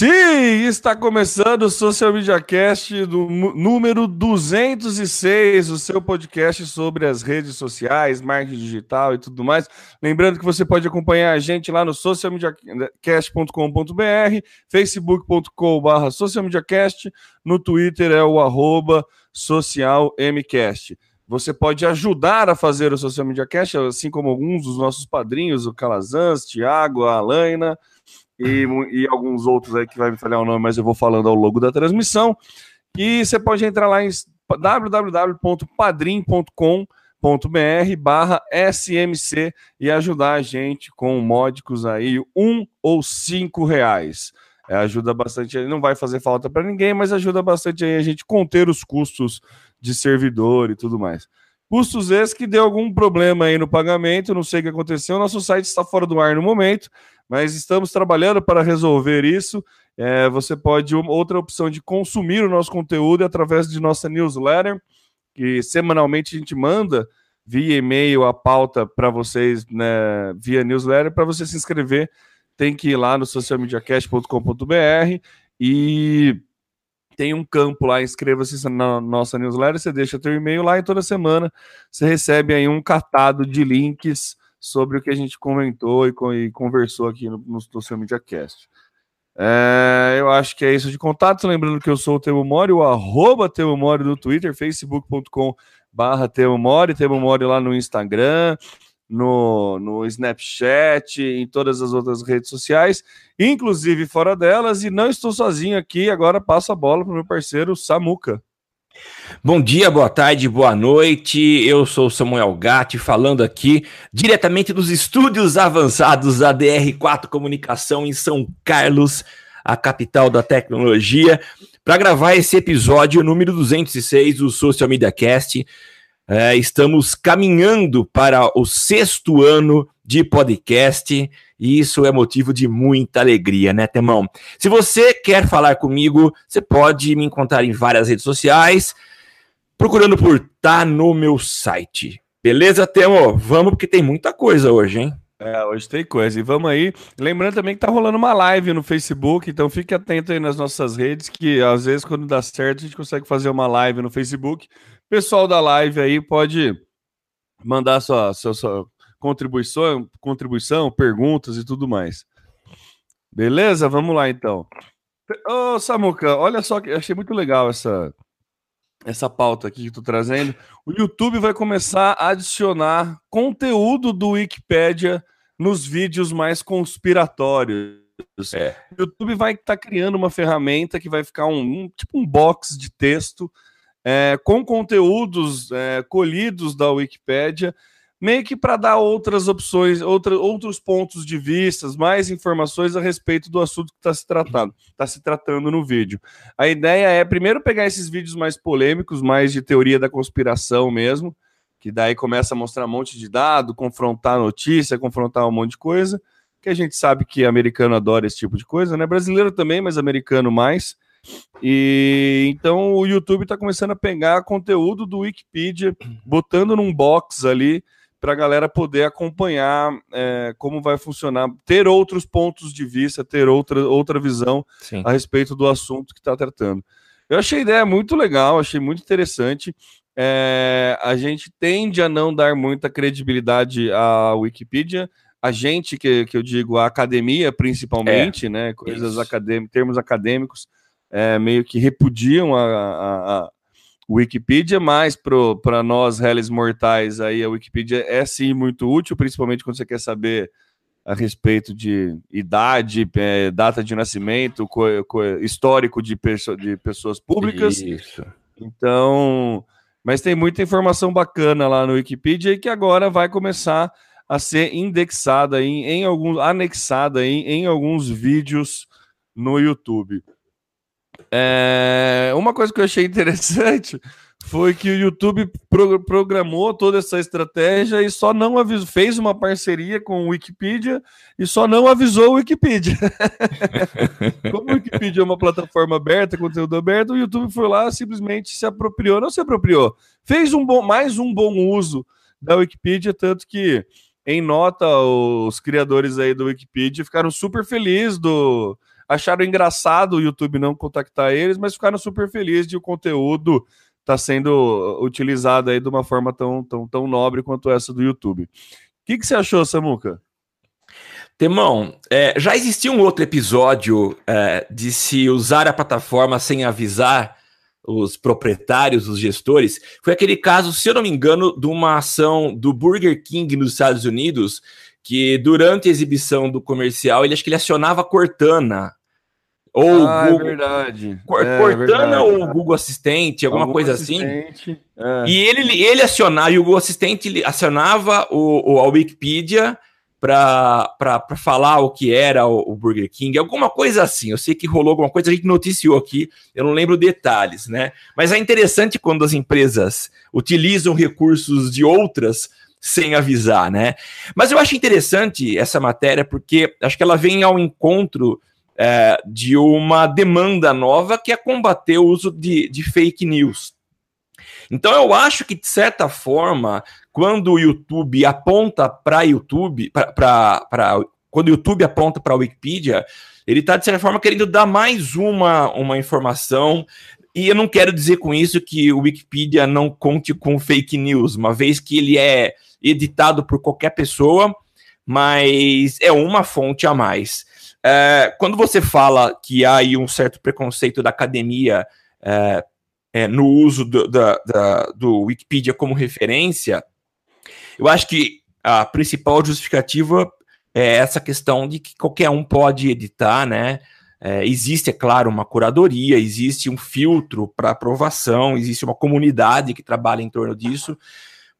Sim, está começando o Social Media Cast do número 206, o seu podcast sobre as redes sociais, marketing digital e tudo mais. Lembrando que você pode acompanhar a gente lá no socialmediacast.com.br, facebook.com.br socialmediacast, no Twitter é o arroba socialmcast. Você pode ajudar a fazer o Social Media Cast, assim como alguns dos nossos padrinhos, o Calazans, Thiago, a Alaina, e, e alguns outros aí que vai me falhar o nome, mas eu vou falando ao longo da transmissão. E você pode entrar lá em www.padrim.com.br barra SMC e ajudar a gente com módicos aí, um ou cinco reais. É, ajuda bastante, não vai fazer falta para ninguém, mas ajuda bastante aí a gente conter os custos de servidor e tudo mais. Custos esses que deu algum problema aí no pagamento, não sei o que aconteceu. Nosso site está fora do ar no momento, mas estamos trabalhando para resolver isso. É, você pode, outra opção de consumir o nosso conteúdo é através de nossa newsletter, que semanalmente a gente manda via e-mail a pauta para vocês, né, via newsletter, para você se inscrever, tem que ir lá no socialmediacast.com.br e tem um campo lá, inscreva-se na nossa newsletter, você deixa teu e-mail lá e toda semana você recebe aí um catado de links sobre o que a gente comentou e, e conversou aqui no, no, no seu MediaCast. É, eu acho que é isso de contato. Lembrando que eu sou o Temo Mori, o arroba Temo Mori no Twitter, facebook.com barra Temo Mori, Temo Mori lá no Instagram, no, no Snapchat, em todas as outras redes sociais, inclusive fora delas, e não estou sozinho aqui, agora passo a bola para o meu parceiro Samuca. Bom dia, boa tarde, boa noite. Eu sou Samuel Gatti, falando aqui diretamente dos estúdios avançados da DR4 Comunicação em São Carlos, a capital da tecnologia, para gravar esse episódio número 206 do Social Media Cast. É, estamos caminhando para o sexto ano de podcast e isso é motivo de muita alegria, né, Temão? Se você quer falar comigo, você pode me encontrar em várias redes sociais, procurando por Tá no meu site. Beleza, Temo? Vamos, porque tem muita coisa hoje, hein? É, hoje tem coisa. E vamos aí. Lembrando também que tá rolando uma live no Facebook, então fique atento aí nas nossas redes, que às vezes, quando dá certo, a gente consegue fazer uma live no Facebook pessoal da live aí pode mandar sua, sua, sua contribuição, contribuição, perguntas e tudo mais. Beleza? Vamos lá então. Ô, Samuca, olha só que achei muito legal essa essa pauta aqui que tu trazendo. O YouTube vai começar a adicionar conteúdo do Wikipedia nos vídeos mais conspiratórios. É. O YouTube vai estar tá criando uma ferramenta que vai ficar um, um tipo um box de texto é, com conteúdos é, colhidos da Wikipédia, meio que para dar outras opções, outra, outros pontos de vista, mais informações a respeito do assunto que está se tratando, está se tratando no vídeo. A ideia é primeiro pegar esses vídeos mais polêmicos, mais de teoria da conspiração mesmo, que daí começa a mostrar um monte de dado, confrontar notícia, confrontar um monte de coisa, que a gente sabe que americano adora esse tipo de coisa, né? Brasileiro também, mas americano mais. E então o YouTube está começando a pegar conteúdo do Wikipedia, botando num box ali para a galera poder acompanhar é, como vai funcionar, ter outros pontos de vista, ter outra, outra visão Sim. a respeito do assunto que está tratando. Eu achei a ideia muito legal, achei muito interessante. É, a gente tende a não dar muita credibilidade à Wikipedia. A gente, que, que eu digo, a academia principalmente, é, né? Coisas acadêmicas, termos acadêmicos é, meio que repudiam a, a, a Wikipedia, mas para nós, réis mortais, aí a Wikipedia é sim muito útil, principalmente quando você quer saber a respeito de idade, é, data de nascimento, co, co, histórico de, perso de pessoas públicas. Isso. Então, mas tem muita informação bacana lá no Wikipedia e que agora vai começar a ser indexada em, em alguns, anexada em, em alguns vídeos no YouTube. É, uma coisa que eu achei interessante foi que o YouTube pro, programou toda essa estratégia e só não avisou, fez uma parceria com o Wikipedia e só não avisou o Wikipedia. Como o Wikipedia é uma plataforma aberta, conteúdo aberto, o YouTube foi lá simplesmente se apropriou, não se apropriou, fez um bom, mais um bom uso da Wikipedia, tanto que em nota os criadores aí do Wikipedia ficaram super felizes do acharam engraçado o YouTube não contactar eles, mas ficaram super felizes de o conteúdo está sendo utilizado aí de uma forma tão, tão, tão nobre quanto essa do YouTube. O que, que você achou, Samuca? Temão, é, já existia um outro episódio é, de se usar a plataforma sem avisar os proprietários, os gestores. Foi aquele caso, se eu não me engano, de uma ação do Burger King nos Estados Unidos, que durante a exibição do comercial, ele acho que ele acionava Cortana. Ou ah, é Google, é verdade. Cortana é, verdade. ou Google Assistente, alguma Algum coisa assim. assistente, assim. É. E ele, ele acionava, e o Google Assistente acionava o, o, a Wikipedia para falar o que era o, o, Burger King, alguma coisa assim. Eu sei que rolou alguma coisa, a gente noticiou aqui, eu não lembro detalhes, né? Mas é interessante quando as empresas utilizam recursos de outras sem avisar, né? Mas eu acho interessante essa matéria porque acho que ela vem ao encontro é, de uma demanda nova que é combater o uso de, de fake news. Então eu acho que, de certa forma, quando o YouTube aponta para YouTube, para quando o YouTube aponta para a Wikipedia, ele está, de certa forma, querendo dar mais uma, uma informação. E eu não quero dizer com isso que o Wikipedia não conte com fake news, uma vez que ele é editado por qualquer pessoa, mas é uma fonte a mais. É, quando você fala que há aí um certo preconceito da academia é, é, no uso do, da, da, do Wikipedia como referência, eu acho que a principal justificativa é essa questão de que qualquer um pode editar, né? É, existe, é claro, uma curadoria, existe um filtro para aprovação, existe uma comunidade que trabalha em torno disso,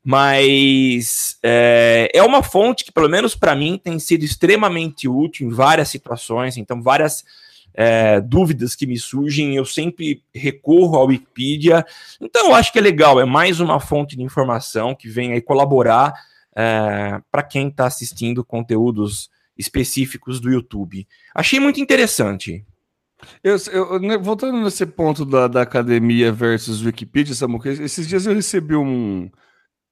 mas é, é uma fonte que, pelo menos para mim, tem sido extremamente útil em várias situações. Então, várias é, dúvidas que me surgem, eu sempre recorro ao Wikipedia. Então, eu acho que é legal, é mais uma fonte de informação que vem aí colaborar é, para quem está assistindo conteúdos específicos do YouTube. Achei muito interessante. Eu, eu, né, voltando nesse ponto da, da academia versus Wikipedia, Samuca, esses dias eu recebi um,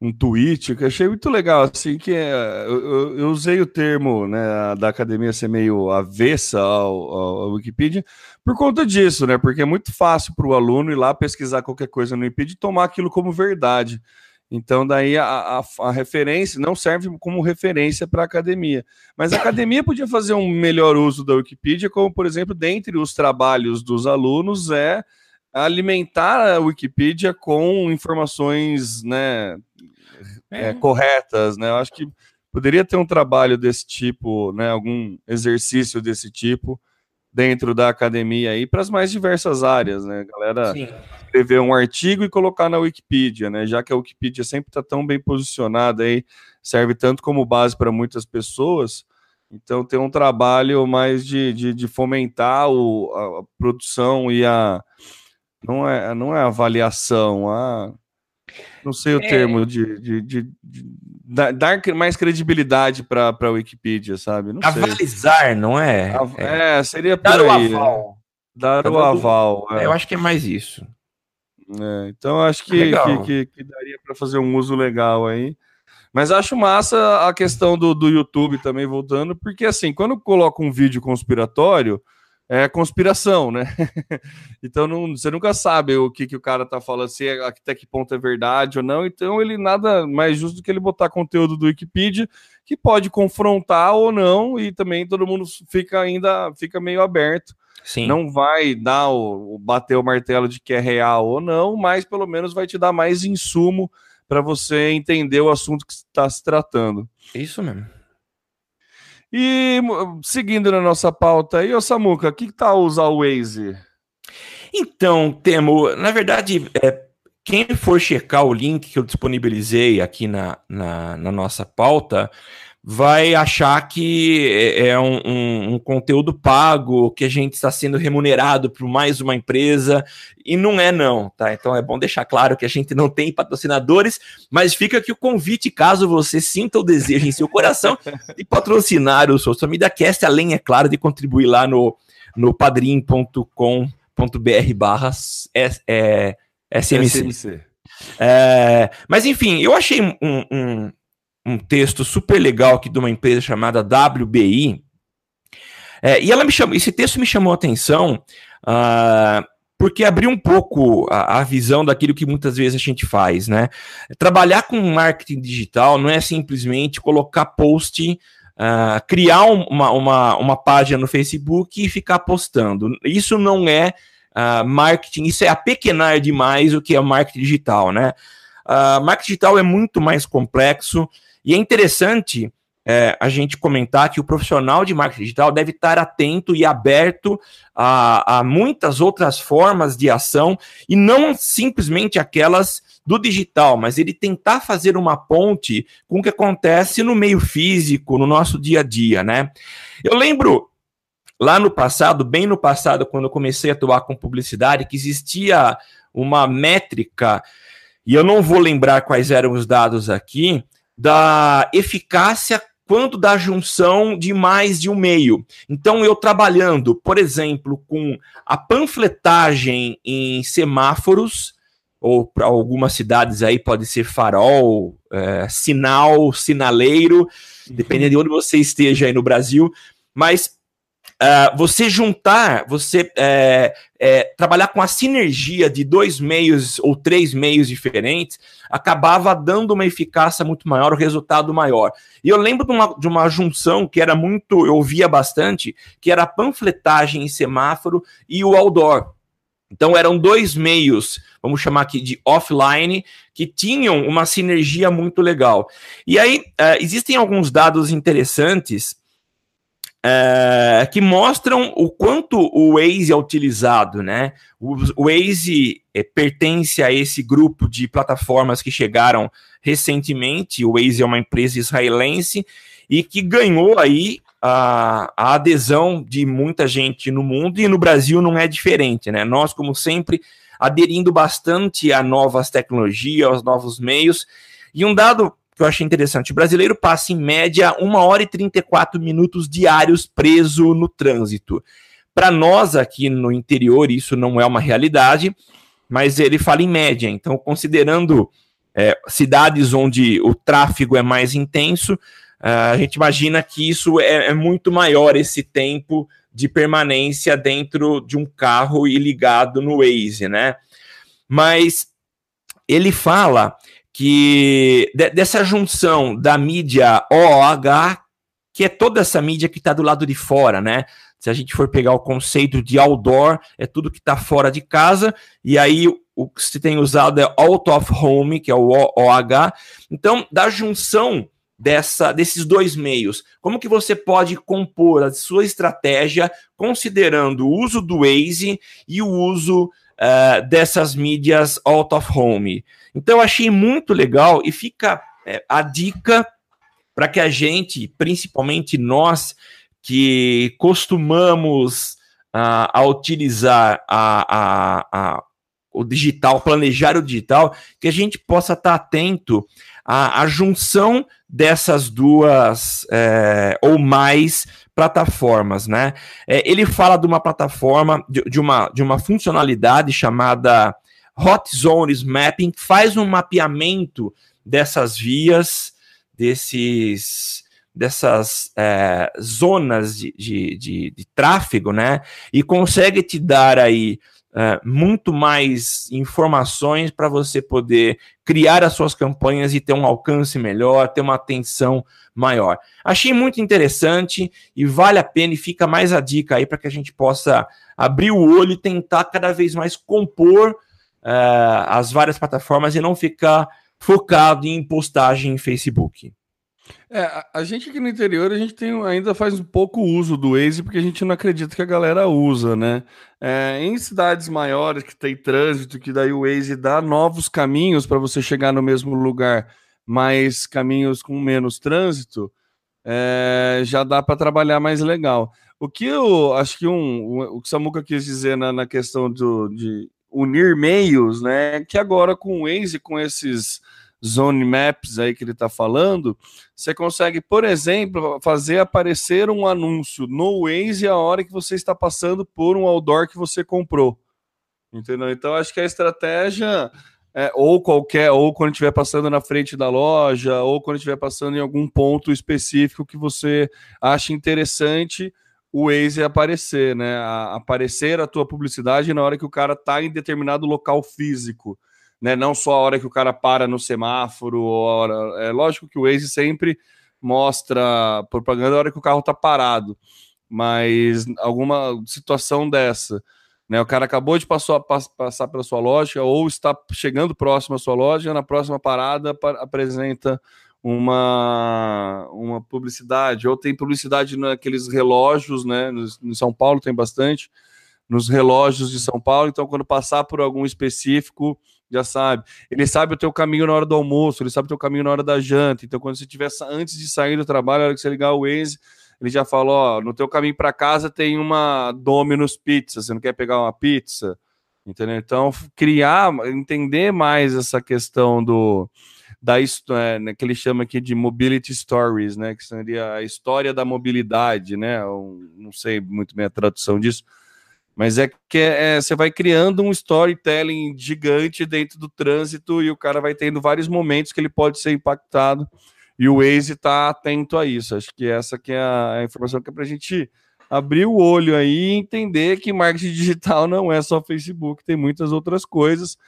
um tweet que achei muito legal, assim, que é, eu, eu, usei o termo né, da academia ser meio avessa ao, ao, Wikipedia por conta disso, né? Porque é muito fácil para o aluno ir lá pesquisar qualquer coisa no Wikipedia e tomar aquilo como verdade. Então, daí a, a, a referência não serve como referência para a academia. Mas a academia podia fazer um melhor uso da Wikipedia, como, por exemplo, dentre os trabalhos dos alunos, é alimentar a Wikipedia com informações né, é. É, corretas, né? Eu acho que poderia ter um trabalho desse tipo, né? Algum exercício desse tipo dentro da academia aí para as mais diversas áreas, né? Galera Sim. escrever um artigo e colocar na Wikipedia, né? Já que a Wikipedia sempre está tão bem posicionada aí, serve tanto como base para muitas pessoas. Então tem um trabalho mais de, de, de fomentar o, a, a produção e a não é, não é avaliação, a. Não sei o é... termo de, de, de, de, dar mais credibilidade para a Wikipedia, sabe? Não Avalizar, sei. não é? é? é? seria por dar aí. O aval. Dar o aval. É. Eu acho que é mais isso. É, então acho que, que, que, que, daria para fazer um uso legal aí. Mas acho massa a questão do, do YouTube também voltando, porque assim, quando coloca um vídeo conspiratório, é conspiração, né? então não, você nunca sabe o que, que o cara tá falando, se é, até que ponto é verdade ou não. Então ele nada mais justo do que ele botar conteúdo do Wikipedia que pode confrontar ou não, e também todo mundo fica ainda fica meio aberto. Sim. Não vai dar o, bater o martelo de que é real ou não, mas pelo menos vai te dar mais insumo para você entender o assunto que está se tratando. Isso mesmo. E seguindo na nossa pauta aí, ô Samuca, o que, que tá usar o Waze? Então, Temo, na verdade, é, quem for checar o link que eu disponibilizei aqui na, na, na nossa pauta, vai achar que é, é um, um, um, conteúdo pago, que a gente está sendo remunerado por mais uma empresa, e não é não, tá? Então é bom deixar claro que a gente não tem patrocinadores, mas fica aqui o convite, caso você sinta o desejo em seu coração de patrocinar o Social Media Cast, além, é claro, de contribuir lá no, no padrim.com.br barra é, SMC. SMC. É, mas enfim, eu achei um, um, um texto super legal aqui de uma empresa chamada WBI, É, e ela me chamou, esse texto me chamou a atenção uh, porque abriu um pouco a, a, visão daquilo que muitas vezes a gente faz, né? Trabalhar com marketing digital não é simplesmente colocar post, uh, criar uma, uma, uma página no Facebook e ficar postando. Isso não é uh, marketing, isso é apequenar demais o que é marketing digital, né? Uh, marketing digital é muito mais complexo e é interessante é, a gente comentar que o profissional de marketing digital deve estar atento e aberto a, a muitas outras formas de ação e não simplesmente aquelas do digital, mas ele tentar fazer uma ponte com o que acontece no meio físico, no nosso dia a dia, né? Eu lembro lá no passado, bem no passado, quando eu comecei a atuar com publicidade, que existia uma métrica, e eu não vou lembrar quais eram os dados aqui, da eficácia quanto da junção de mais de um meio. Então, eu trabalhando, por exemplo, com a panfletagem em semáforos, ou para algumas cidades aí pode ser farol, é, sinal, sinaleiro, dependendo de onde você esteja aí no Brasil, mas Uh, você juntar, você é, é, trabalhar com a sinergia de dois meios ou três meios diferentes, acabava dando uma eficácia muito maior, o um resultado maior. E eu lembro de uma, de uma junção que era muito, eu ouvia bastante, que era a panfletagem em semáforo e o outdoor. Então eram dois meios, vamos chamar aqui de offline, que tinham uma sinergia muito legal. E aí uh, existem alguns dados interessantes é, que mostram o quanto o Waze é utilizado, né? O, Waze é, pertence a esse grupo de plataformas que chegaram recentemente. O Waze é uma empresa israelense e que ganhou aí a, a, adesão de muita gente no mundo e no Brasil não é diferente, né? Nós, como sempre, aderindo bastante a novas tecnologias, aos novos meios. E um dado que eu achei interessante. O brasileiro passa, em média, 1 hora e 34 minutos diários preso no trânsito. Para nós aqui no interior, isso não é uma realidade, mas ele fala em média. Então, considerando é, cidades onde o tráfego é mais intenso, a gente imagina que isso é, é muito maior esse tempo de permanência dentro de um carro e ligado no Waze, né? Mas ele fala que de, dessa junção da mídia OOH, que é toda essa mídia que está do lado de fora, né? Se a gente for pegar o conceito de outdoor, é tudo que está fora de casa, e aí o que se tem usado é out of home, que é o OH. Então, da junção dessa, desses dois meios, como que você pode compor a sua estratégia considerando o uso do Waze e o uso uh, dessas mídias out of home? Então, achei muito legal e fica é, a dica para que a gente, principalmente nós, que costumamos uh, a utilizar a, a, a, o digital, planejar o digital, que a gente possa estar atento à, à junção dessas duas é, ou mais plataformas, né? É, ele fala de uma plataforma, de, de, uma, de uma funcionalidade chamada Hot Zones Mapping faz um mapeamento dessas vias, desses dessas é, zonas de, de, de, de, tráfego, né? E consegue te dar aí é, muito mais informações para você poder criar as suas campanhas e ter um alcance melhor, ter uma atenção maior. Achei muito interessante e vale a pena e fica mais a dica aí para que a gente possa abrir o olho e tentar cada vez mais compor uh, as várias plataformas e não ficar focado em postagem em Facebook. É, a gente aqui no interior, a gente tem, ainda faz um pouco uso do Waze, porque a gente não acredita que a galera usa, né? É, em cidades maiores que tem trânsito, que daí o Waze dá novos caminhos para você chegar no mesmo lugar, mas caminhos com menos trânsito, é, já dá para trabalhar mais legal. O que eu acho que um, o que o Samuca quis dizer na, na questão do, de unir meios, né? Que agora com o Waze, com esses zone maps aí que ele está falando, você consegue, por exemplo, fazer aparecer um anúncio no Waze a hora que você está passando por um outdoor que você comprou. Entendeu? Então acho que a estratégia é, ou qualquer, ou quando estiver passando na frente da loja, ou quando estiver passando em algum ponto específico que você acha interessante, o Waze aparecer, né? A, aparecer a tua publicidade na hora que o cara tá em determinado local físico, né? Não só a hora que o cara para no semáforo, hora... é lógico que o Waze sempre mostra propaganda na hora que o carro tá parado, mas alguma situação dessa, né? O cara acabou de passar pela sua loja ou está chegando próximo à sua loja, na próxima parada apresenta uma, uma publicidade, ou tem publicidade naqueles relógios, né? No, São Paulo tem bastante, nos relógios de São Paulo, então quando passar por algum específico, já sabe. Ele sabe o teu caminho na hora do almoço, ele sabe o teu caminho na hora da janta. Então, quando você tiver antes de sair do trabalho, na hora que você ligar o Waze, ele já fala: ó, no teu caminho para casa tem uma Domino's Pizza, você não quer pegar uma pizza? Entendeu? Então, criar, entender mais essa questão do da é, né, que ele chama aqui de mobility stories, né, que seria a história da mobilidade, né? Não sei muito bem a tradução disso, mas é que é, é, você vai criando um storytelling gigante dentro do trânsito e o cara vai tendo vários momentos que ele pode ser impactado e o Waze está atento a isso. Acho que essa que é a informação que é para a gente abrir o olho aí e entender que marketing digital não é só Facebook, tem muitas outras coisas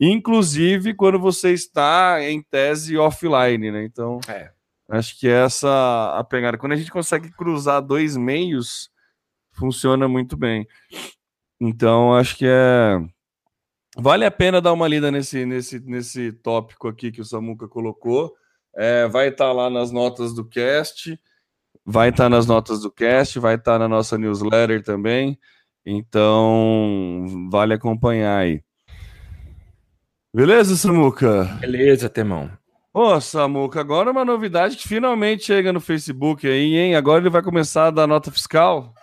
inclusive quando você está em tese offline, né? Então, é. acho que essa a pegada. Quando a gente consegue cruzar dois meios, funciona muito bem. Então, acho que é vale a pena dar uma lida nesse nesse nesse tópico aqui que o Samuca colocou. É, vai estar tá lá nas notas do cast, vai estar tá nas notas do cast, vai estar tá na nossa newsletter também. Então, vale acompanhar aí. Beleza, Samuca? Beleza, Temão. Ô, Samuca, agora uma novidade que finalmente chega no Facebook aí, hein? Agora ele vai começar a dar nota fiscal.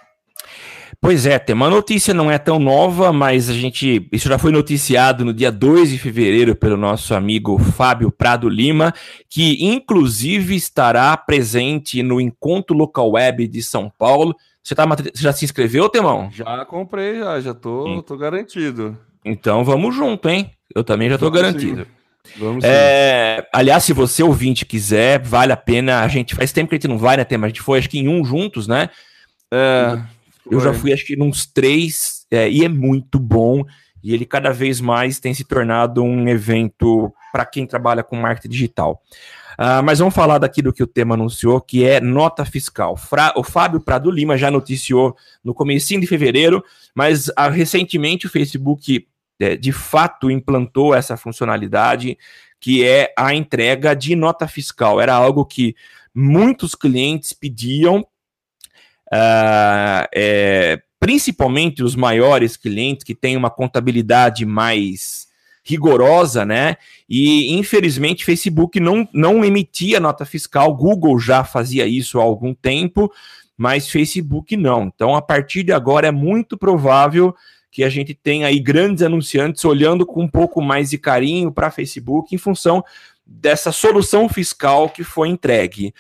Pois é, tem uma notícia não é tão nova, mas a gente. Isso já foi noticiado no dia 2 de fevereiro pelo nosso amigo Fábio Prado Lima, que inclusive estará presente no Encontro Local Web de São Paulo. Você, tá, você já se inscreveu, Temão? Já comprei, já, já tô, tô garantido. Então vamos junto, hein? Eu também já estou garantido. Sim. Vamos é, aliás, se você ouvinte quiser, vale a pena. A gente faz tempo que a gente não vai, né, Tema? A gente foi acho que em um juntos, né? É, eu já fui acho que uns três, é, e é muito bom. E ele cada vez mais tem se tornado um evento para quem trabalha com marketing digital. Uh, mas vamos falar daqui do que o tema anunciou, que é nota fiscal. Fra o Fábio Prado Lima já noticiou no começo de fevereiro, mas uh, recentemente o Facebook de fato implantou essa funcionalidade, que é a entrega de nota fiscal. Era algo que muitos clientes pediam, uh, é, principalmente os maiores clientes que têm uma contabilidade mais rigorosa, né? E infelizmente Facebook não, não emitia nota fiscal, Google já fazia isso há algum tempo, mas Facebook não. Então, a partir de agora é muito provável que a gente tem aí grandes anunciantes olhando com um pouco mais de carinho para Facebook em função dessa solução fiscal que foi entregue.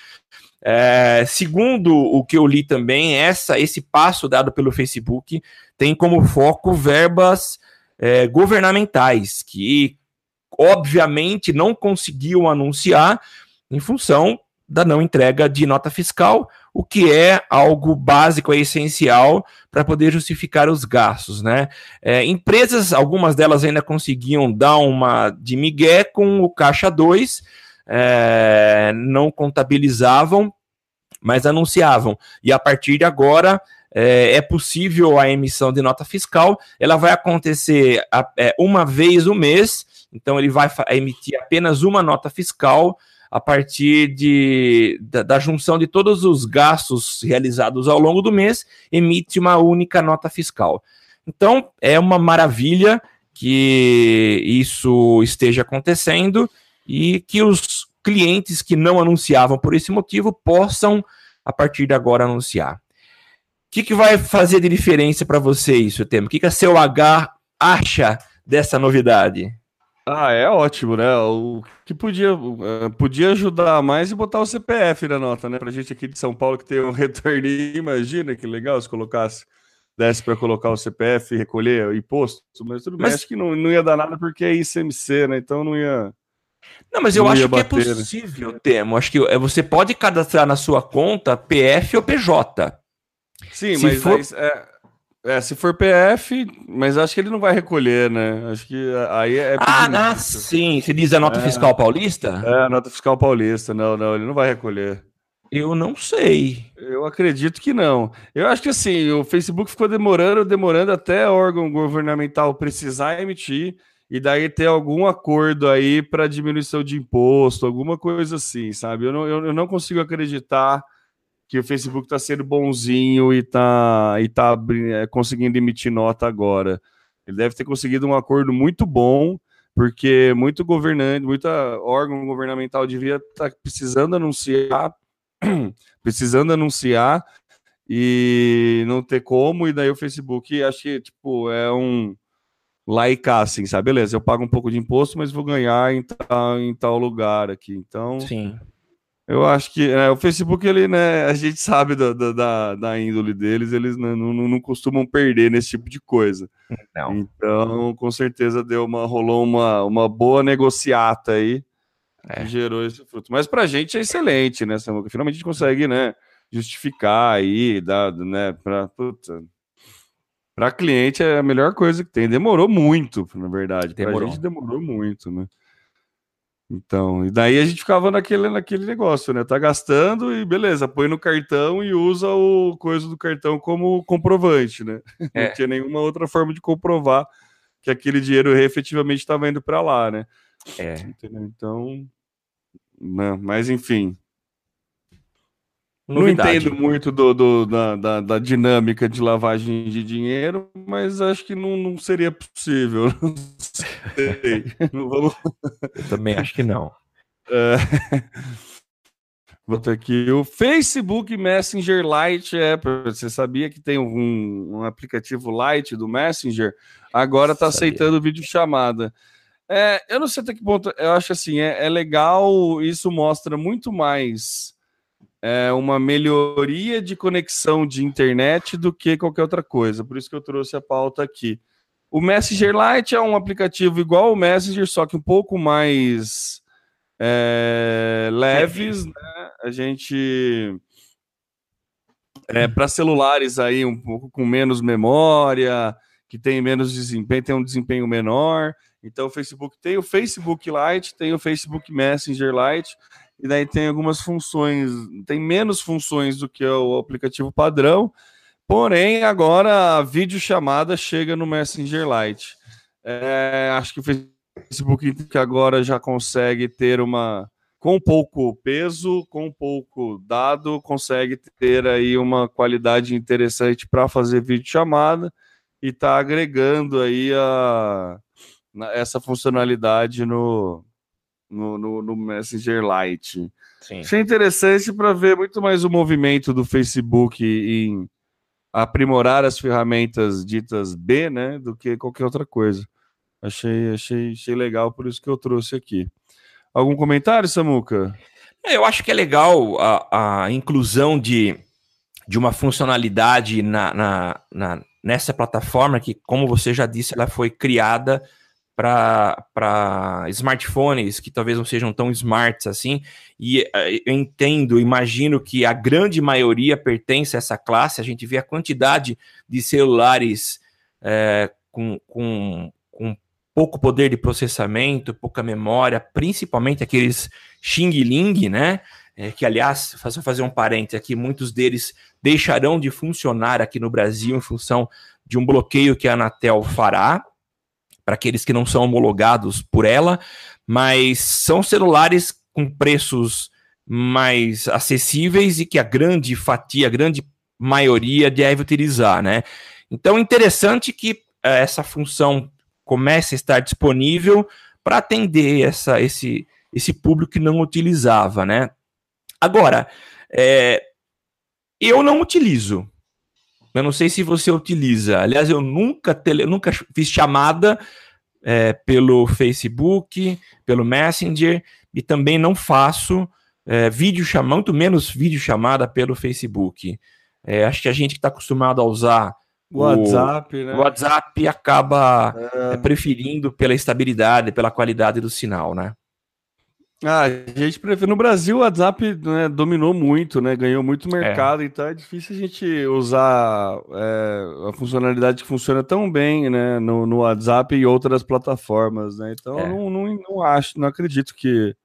É, segundo o que eu li também, essa, esse passo dado pelo Facebook tem como foco verbas é, governamentais, que obviamente não conseguiam anunciar em função da não entrega de nota fiscal, o que é algo básico e essencial para poder justificar os gastos, né? É, empresas, algumas delas ainda conseguiam dar uma de migué com o caixa 2, é, não contabilizavam, mas anunciavam. E a partir de agora é, é possível a emissão de nota fiscal, ela vai acontecer a, é, uma vez no mês, então ele vai emitir apenas uma nota fiscal a partir de, da, da, junção de todos os gastos realizados ao longo do mês, emite uma única nota fiscal. Então, é uma maravilha que isso esteja acontecendo e que os clientes que não anunciavam por esse motivo possam, a partir de agora, anunciar. O que, que vai fazer de diferença para você isso, Temo? O que, que a seu H acha dessa novidade? Ah, é ótimo, né? O que podia, uh, podia ajudar mais e botar o CPF na nota, né? Pra gente aqui de São Paulo que tem um retorno, imagina que legal se colocasse, desse para colocar o CPF e recolher o imposto, mas tudo bem, acho que não, não ia dar nada porque é ICMC, né? Então não ia. Não, mas eu não acho que é bater, é possível, né? Temo. Acho que é, você pode cadastrar na sua conta PF ou PJ. Sim, se mas for... Aí, é, é, se for PF, mas acho que ele não vai recolher, né? Acho que aí é. Ah, ah, sim. Você diz a nota é, fiscal paulista? É, a nota fiscal paulista. Não, não, ele não vai recolher. Eu não sei. Eu acredito que não. Eu acho que assim, o Facebook ficou demorando, demorando até órgão governamental precisar emitir e daí ter algum acordo aí para diminuição de imposto, alguma coisa assim, sabe? Eu não, eu, eu não consigo acreditar que o Facebook está sendo bonzinho e está e tá é, conseguindo emitir nota agora. Ele deve ter conseguido um acordo muito bom, porque muito governante, muita órgão governamental devia estar tá precisando anunciar, precisando anunciar e não ter como, e daí o Facebook acho que tipo, é um cá, assim, sabe? Beleza, eu pago um pouco de imposto, mas vou ganhar em tal, em tal lugar aqui. Então. Sim. Eu acho que é, o Facebook, ele, né, a gente sabe da, da, da índole deles, eles né, não, não, não, costumam perder nesse tipo de coisa. Não. Então, com certeza deu uma, rolou uma, uma boa negociata aí é. que gerou esse fruto. Mas pra gente é excelente, né, Samuca? Finalmente a gente consegue, né, justificar aí, dar, né, pra, puta, pra cliente é a melhor coisa que tem. Demorou muito, na verdade. Demorou. Pra gente demorou muito, né? Então, e daí a gente ficava naquele, naquele negócio, né? Tá gastando e beleza, põe no cartão e usa o coisa do cartão como comprovante, né? É. Não tinha nenhuma outra forma de comprovar que aquele dinheiro efetivamente estava indo para lá, né? É. Entendeu? Então, né? mas enfim, Novidade. Não entendo muito do, do da, da, da, dinâmica de lavagem de dinheiro, mas acho que não, não seria possível. Não vamos... Eu também acho que não. É... Vou ter aqui o Facebook Messenger Lite é, Você sabia que tem um, um aplicativo Lite do Messenger? Agora está aceitando vídeo chamada. É, eu não sei até que ponto. Eu acho assim, é, é legal. Isso mostra muito mais é, uma melhoria de conexão de internet do que qualquer outra coisa. Por isso que eu trouxe a pauta aqui. O Messenger Lite é um aplicativo igual ao Messenger, só que um pouco mais é, leves, né? A gente é, para celulares aí um pouco com menos memória, que tem menos desempenho, tem um desempenho menor. Então o Facebook tem o Facebook Lite, tem o Facebook Messenger Lite e daí tem algumas funções, tem menos funções do que o aplicativo padrão, porém agora a videochamada chega no Messenger Lite. É, acho que o Facebook que agora já consegue ter uma com pouco peso, com pouco dado, consegue ter aí uma qualidade interessante para fazer videochamada e está agregando aí a, essa funcionalidade no, no, no, no Messenger Lite. Sim. Achei interessante para ver muito mais o movimento do Facebook em aprimorar as ferramentas ditas B, né, do que qualquer outra coisa. Achei, achei, achei legal, por isso que eu trouxe aqui. Algum comentário, Samuca? É, eu acho que é legal a, a inclusão de, de uma funcionalidade na, na, na, nessa plataforma que, como você já disse, ela foi criada para smartphones que talvez não sejam tão smarts assim. E uh, eu entendo, imagino que a grande maioria pertence a essa classe. A gente vê a quantidade de celulares é, com, com, com pouco poder de processamento, pouca memória, principalmente aqueles Xing Ling, né? É, que, aliás, faço fazer um parênteses aqui, muitos deles deixarão de funcionar aqui no Brasil em função de um bloqueio que a Anatel fará para aqueles que não são homologados por ela, mas são celulares com preços mais acessíveis e que a grande fatia, a grande maioria deve utilizar, né? Então, interessante que é, essa função comece a estar disponível para atender essa, esse, esse público que não utilizava, né? Agora, é, eu não utilizo, eu não sei se você utiliza. Aliás, eu nunca, tele, nunca fiz chamada é, pelo Facebook, pelo Messenger, e também não faço é, vídeo chamada, muito menos vídeo chamada pelo Facebook. É, acho que a gente que está acostumado a usar o WhatsApp, né? WhatsApp acaba é. É, preferindo pela estabilidade, pela qualidade do sinal, né? Ah, a gente prefere. No Brasil, o WhatsApp né, dominou muito, né? Ganhou muito é. mercado, é. então é difícil a gente usar é, a funcionalidade que funciona tão bem né, no, no WhatsApp e outras plataformas, né? Então é. não, não, não acho, não acredito que,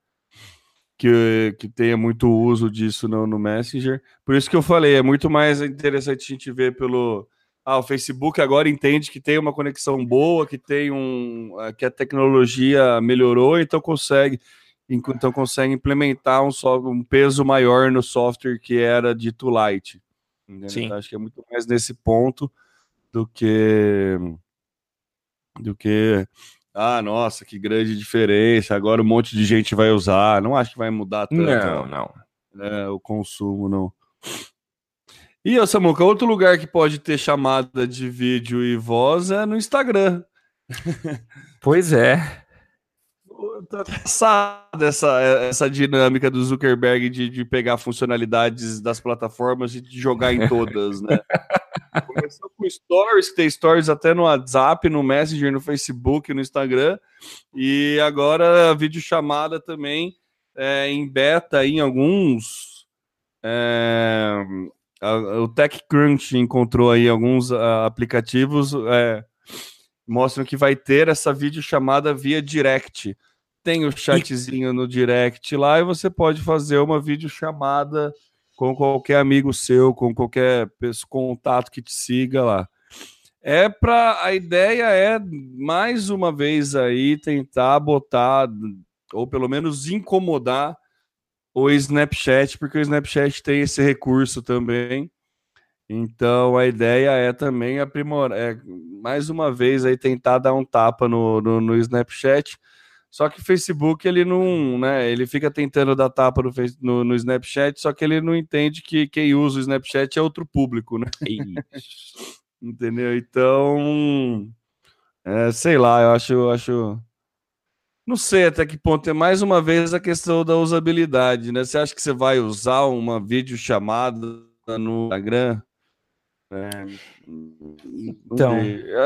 que, que tenha muito uso disso no, no Messenger. Por isso que eu falei, é muito mais interessante a gente ver pelo. Ah, o Facebook agora entende que tem uma conexão boa, que tem um. que a tecnologia melhorou, então consegue então consegue implementar um, um peso maior no software que era dito Lite. Então, acho que é muito mais nesse ponto do que do que ah, nossa, que grande diferença. Agora um monte de gente vai usar. Não acho que vai mudar tanto. Não, não. É, o consumo, não. E, ô Samuca, outro lugar que pode ter chamada de vídeo e voz é no Instagram. Pois é tá cansado essa, essa dinâmica do Zuckerberg de, de pegar funcionalidades das plataformas e de jogar em todas, né? Começou com stories, que tem stories até no WhatsApp, no Messenger, no Facebook, no Instagram, e agora a videochamada também é, em beta em alguns. É, a, o TechCrunch encontrou aí alguns a, aplicativos é, mostram que vai ter essa videochamada via direct. Tem o chatzinho e... no direct lá e você pode fazer uma videochamada com qualquer amigo seu, com qualquer contato que te siga lá. É para a ideia é mais uma vez aí tentar botar ou pelo menos incomodar o Snapchat, porque o Snapchat tem esse recurso também. Então a ideia é também aprimorar, é, mais uma vez aí tentar dar um tapa no, no, no Snapchat só que o Facebook, ele não, né? Ele fica tentando dar tapa no, no, no, Snapchat, só que ele não entende que quem usa o Snapchat é outro público, né? Entendeu? Então, é, sei lá, eu acho, acho. Não sei até que ponto é mais uma vez a questão da usabilidade, né? Você acha que você vai usar uma videochamada no Instagram? É, então,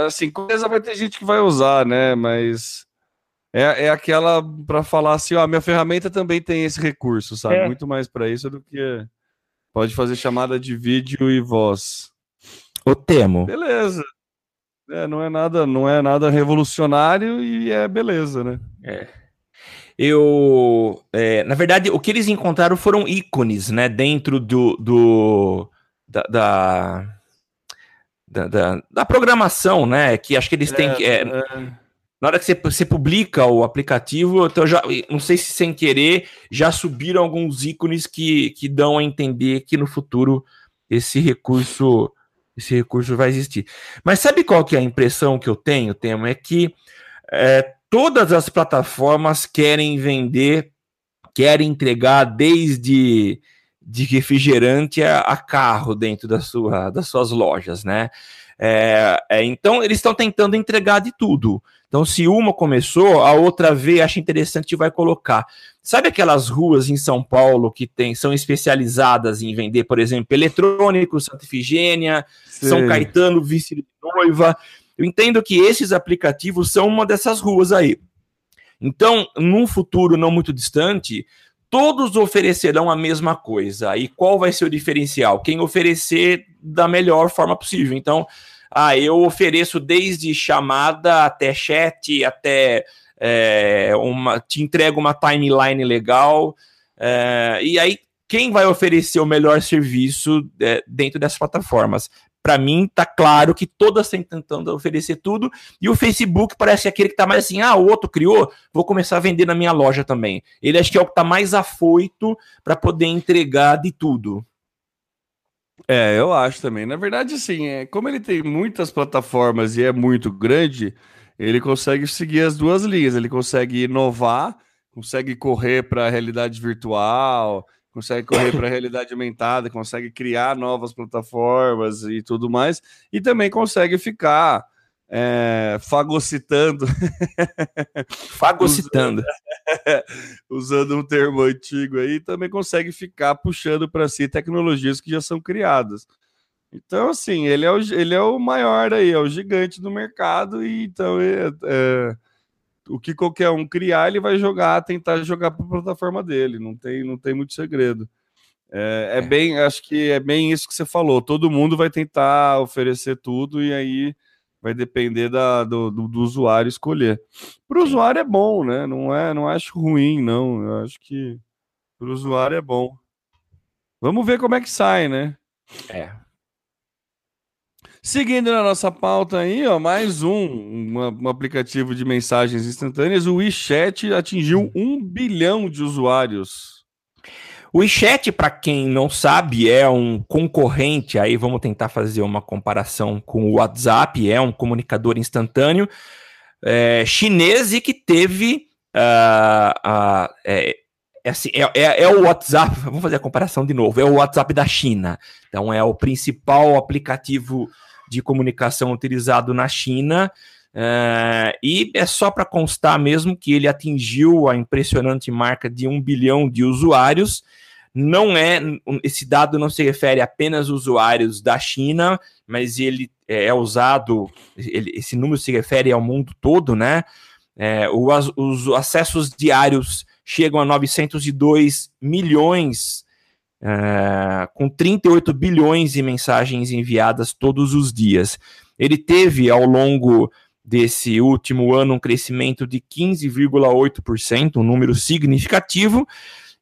assim, coisa vai ter gente que vai usar, né? Mas é, é aquela para falar assim, ó, minha ferramenta também tem esse recurso, sabe? É. Muito mais para isso do que pode fazer chamada de vídeo e voz. O Temo. Beleza. É, não é nada, não é nada revolucionário e é beleza, né? É. Eu, é, na verdade, o que eles encontraram foram ícones, né, dentro do, do da, da, da, da programação, né? Que acho que eles têm. É, é na hora que você, você publica o aplicativo, então já não sei se sem querer já subiram alguns ícones que, que dão a entender que no futuro esse recurso esse recurso vai existir. Mas sabe qual que é a impressão que eu tenho, Temo? É que é, todas as plataformas querem vender, querem entregar desde de refrigerante a, a carro dentro da sua, das suas lojas, né? É, é, então eles estão tentando entregar de tudo. Então, se uma começou, a outra vê, acha interessante e vai colocar. Sabe aquelas ruas em São Paulo que tem, são especializadas em vender, por exemplo, eletrônicos, Santa Ifigênia, Sim. São Caetano, Vice de Noiva? Eu entendo que esses aplicativos são uma dessas ruas aí. Então, num futuro não muito distante, todos oferecerão a mesma coisa. E qual vai ser o diferencial? Quem oferecer da melhor forma possível. Então, ah, eu ofereço desde chamada até chat, até é, uma, te entrego uma timeline legal. É, e aí, quem vai oferecer o melhor serviço é, dentro dessas plataformas? Para mim, tá claro que todas estão tentando oferecer tudo, e o Facebook parece aquele que tá mais assim: ah, o outro criou, vou começar a vender na minha loja também. Ele acho que é o que tá mais afoito para poder entregar de tudo. É, eu acho também. Na verdade, assim, é, como ele tem muitas plataformas e é muito grande, ele consegue seguir as duas linhas. Ele consegue inovar, consegue correr para a realidade virtual, consegue correr para a realidade aumentada, consegue criar novas plataformas e tudo mais, e também consegue ficar é, fagocitando. fagocitando. usando, um termo antigo aí, também consegue ficar puxando para si tecnologias que já são criadas. Então, assim, ele é o, ele é o maior aí, é o gigante do mercado, e então é, é, o que qualquer um criar, ele vai jogar, tentar jogar para a plataforma dele. Não tem, não tem muito segredo. É, é, é, bem, acho que é bem isso que você falou. Todo mundo vai tentar oferecer tudo e aí vai depender da, do, do, do usuário escolher. Para o usuário é bom, né? Não é, não acho ruim, não. Eu acho que para o usuário é bom. Vamos ver como é que sai, né? É. Seguindo na nossa pauta aí, ó, mais um, um aplicativo de mensagens instantâneas, o WeChat atingiu um bilhão de usuários. O WeChat, para quem não sabe, é um concorrente, aí vamos tentar fazer uma comparação com o WhatsApp, é um comunicador instantâneo é, chinês e que teve. Uh, uh, é, é, assim, é, é, é, o WhatsApp, vamos fazer a comparação de novo, é o WhatsApp da China. Então, é o principal aplicativo de comunicação utilizado na China. Uh, e é só para constar mesmo que ele atingiu a impressionante marca de um bilhão de usuários não é esse dado não se refere apenas aos usuários da China, mas ele é, é usado, ele, esse número se refere ao mundo todo, né? É, o, os acessos diários chegam a 902 milhões, é, com 38 bilhões de mensagens enviadas todos os dias. Ele teve ao longo desse último ano um crescimento de 15,8%, um número significativo.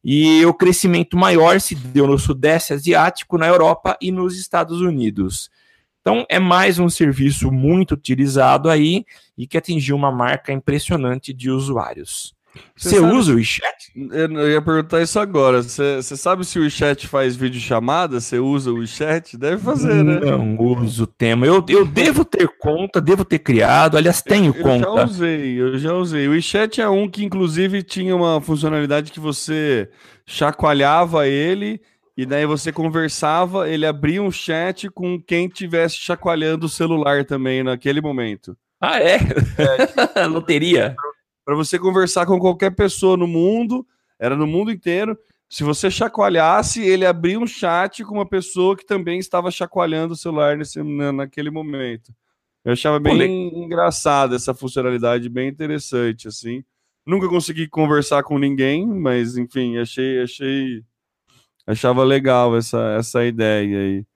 E o crescimento maior se deu no Sudeste Asiático, na Europa e nos Estados Unidos. Então, é mais um serviço muito utilizado aí e que atingiu uma marca impressionante de usuários. Você usa o WeChat? Eu ia perguntar isso agora. Você sabe se o WeChat faz vídeo chamada? Você usa o WeChat? Deve fazer, né? Não uso o tema. Eu, eu devo ter conta, devo ter criado. Aliás, tenho eu, conta. Eu já usei, eu já usei. O WeChat é um que, inclusive, tinha uma funcionalidade que você chacoalhava ele e daí você conversava, ele abria um chat com quem tivesse chacoalhando o celular também naquele momento. Ah, é? é Loteria para você conversar com qualquer pessoa no mundo, era no mundo inteiro. Se você chacoalhasse, ele abria um chat com uma pessoa que também estava chacoalhando o celular nesse, naquele momento. Eu achava bem engraçada essa funcionalidade, bem interessante, assim. Nunca consegui conversar com ninguém, mas enfim, achei, achei, achava legal essa, essa ideia aí.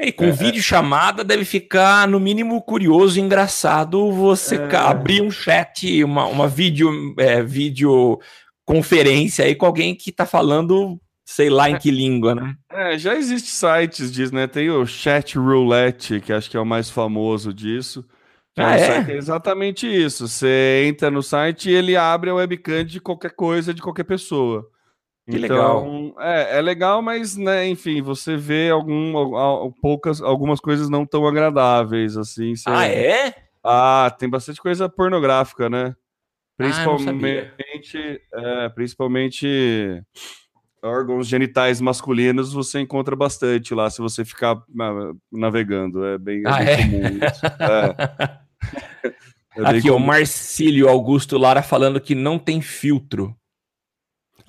E com é, vídeo chamada deve ficar, no mínimo, curioso e engraçado você é... abrir um chat, uma, uma vídeo, é, vídeo conferência aí com alguém que tá falando, sei lá em que língua, né? É, já existe sites disso, né? Tem o Chat Roulette, que acho que é o mais famoso disso. Ah, é? é exatamente isso. Você entra no site e ele abre a webcam de qualquer coisa, de qualquer pessoa. Que então, legal. É, é legal, mas, né, enfim, você vê algum, poucas, algumas coisas não tão agradáveis, assim. Você... Ah, é? Ah, tem bastante coisa pornográfica, né? Principalmente, ah, é, principalmente órgãos genitais masculinos você encontra bastante lá se você ficar navegando. É bem, é ah, é? comum isso. É. é Aqui, o Marcílio Augusto Lara falando que não tem filtro.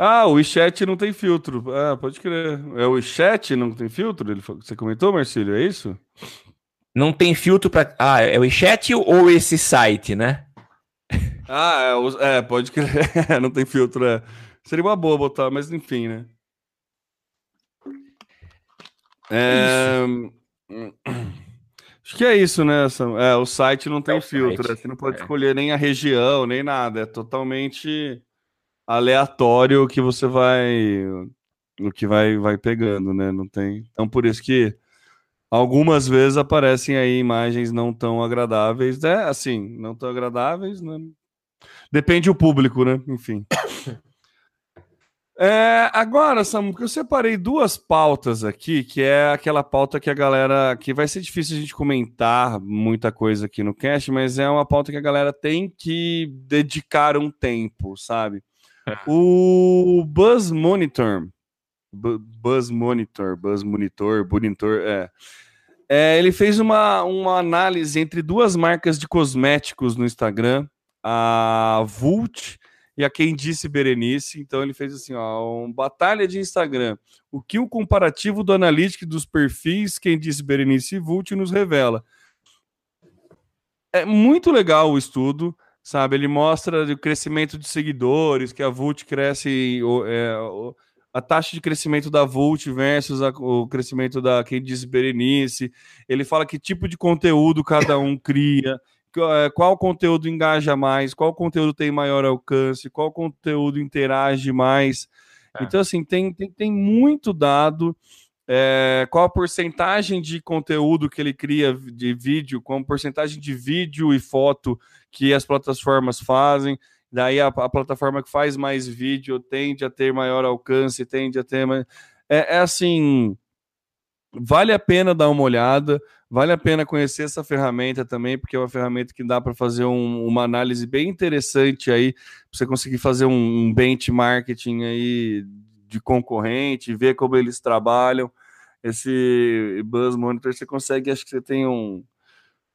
Ah, o WeChat não tem filtro. Ah, pode crer. É o WeChat não tem filtro? Ele, você comentou, Marcílio, é isso? Não tem filtro para. Ah, é o WeChat ou esse site, né? Ah, é, é pode crer. não tem filtro, é. Seria uma boa botar, mas enfim, né? É... Acho que é isso, né? É, o site não tem é filtro, né? você não pode é. escolher nem a região, nem nada. É totalmente aleatório que você vai o que vai vai pegando, né? Não tem. Então por isso que algumas vezes aparecem aí imagens não tão agradáveis, é assim, não tão agradáveis, né? Depende do público, né? Enfim. É, agora, Samu, que eu separei duas pautas aqui, que é aquela pauta que a galera. que vai ser difícil a gente comentar muita coisa aqui no cast, mas é uma pauta que a galera tem que dedicar um tempo, sabe? O Buzz Monitor, Buzz Monitor, Buzz Monitor, Monitor, é. é. ele fez uma, uma análise entre duas marcas de cosméticos no Instagram, a Vult e a Quem Disse Berenice. Então ele fez assim, ó, uma batalha de Instagram. O que o comparativo do analítico dos perfis Quem Disse Berenice e Vult nos revela. É muito legal o estudo. Sabe? Ele mostra o crescimento de seguidores, que a Vult cresce, é, a taxa de crescimento da Vult versus a, o crescimento da quem diz Berenice. Ele fala que tipo de conteúdo cada um cria, é, qual conteúdo engaja mais, qual conteúdo tem maior alcance, qual conteúdo interage mais. É. Então, assim, tem, tem, tem muito dado. É, qual a porcentagem de conteúdo que ele cria de vídeo, qual a porcentagem de vídeo e foto que as plataformas fazem. Daí a, a plataforma que faz mais vídeo tende a ter maior alcance, tende a ter mais. É, é assim. Vale a pena dar uma olhada, vale a pena conhecer essa ferramenta também, porque é uma ferramenta que dá para fazer um, uma análise bem interessante aí, para você conseguir fazer um, um benchmarking aí de concorrente, ver como eles trabalham. Esse Buzz Monitor você consegue, acho que você tem um,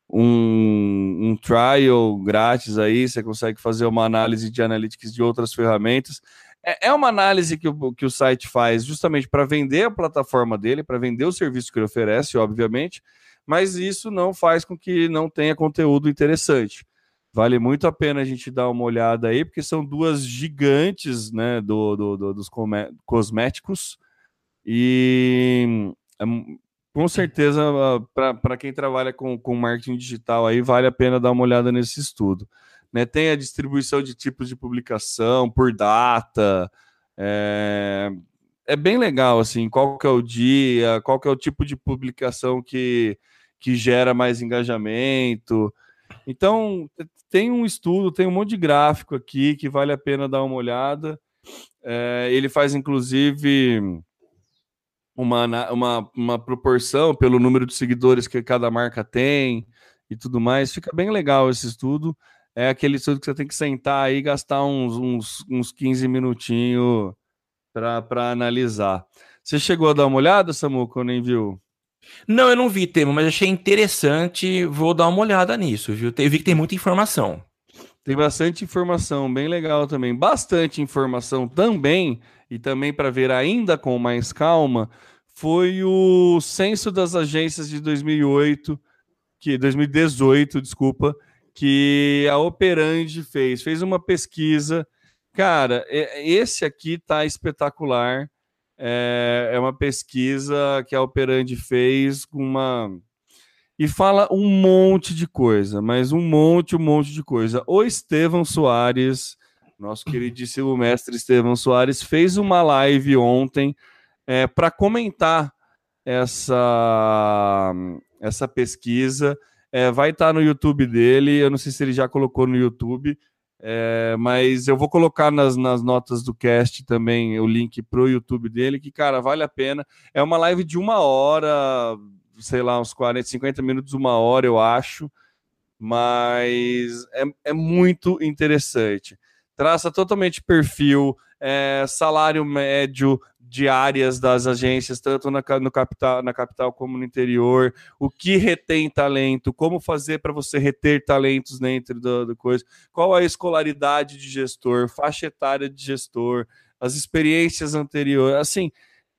um, um trial grátis aí, você consegue fazer uma análise de analytics de outras ferramentas. É, é uma análise que o, que o site faz justamente para vender a plataforma dele, para vender o serviço que ele oferece, obviamente, mas isso não faz com que não tenha conteúdo interessante. Vale muito a pena a gente dar uma olhada aí, porque são duas gigantes né, do, do, do dos cosméticos. E é com certeza, para quem trabalha com, com marketing digital, aí vale a pena dar uma olhada nesse estudo. Né? Tem a distribuição de tipos de publicação por data. É, é bem legal, assim, qual que é o dia, qual que é o tipo de publicação que, que gera mais engajamento. Então, tem um estudo, tem um monte de gráfico aqui que vale a pena dar uma olhada. É, ele faz, inclusive uma, uma, uma proporção pelo número de seguidores que cada marca tem e tudo mais. Fica bem legal esse estudo. É aquele estudo que você tem que sentar aí e gastar uns, uns, uns 15 minutinhos para analisar. Você chegou a dar uma olhada, Samuco, ou nem viu? Não, eu não vi, tema, mas achei interessante. Vou dar uma olhada nisso, viu? Eu vi que tem muita informação. Tem bastante informação, bem legal também. Bastante informação também, e também para ver ainda com mais calma, foi o censo das agências de 2008, que 2018, desculpa, que a Operandi fez. Fez uma pesquisa. Cara, esse aqui tá espetacular. É, é uma pesquisa que a Operandi fez com uma e fala um monte de coisa, mas um monte, um monte de coisa. O Estevão Soares, nosso queridíssimo mestre Estevão Soares, fez uma live ontem é, para comentar essa, essa pesquisa. É, vai estar tá no YouTube dele, eu não sei se ele já colocou no YouTube, é, mas eu vou colocar nas, nas notas do cast também o link para o YouTube dele, que, cara, vale a pena. É uma live de uma hora, sei lá, uns 40, 50 minutos, uma hora, eu acho. Mas é, é muito interessante. Traça totalmente perfil, é, salário médio de áreas das agências, tanto na, no capital, na capital como no interior, o que retém talento, como fazer para você reter talentos dentro do coisa, qual a escolaridade de gestor, faixa etária de gestor, as experiências anteriores, assim,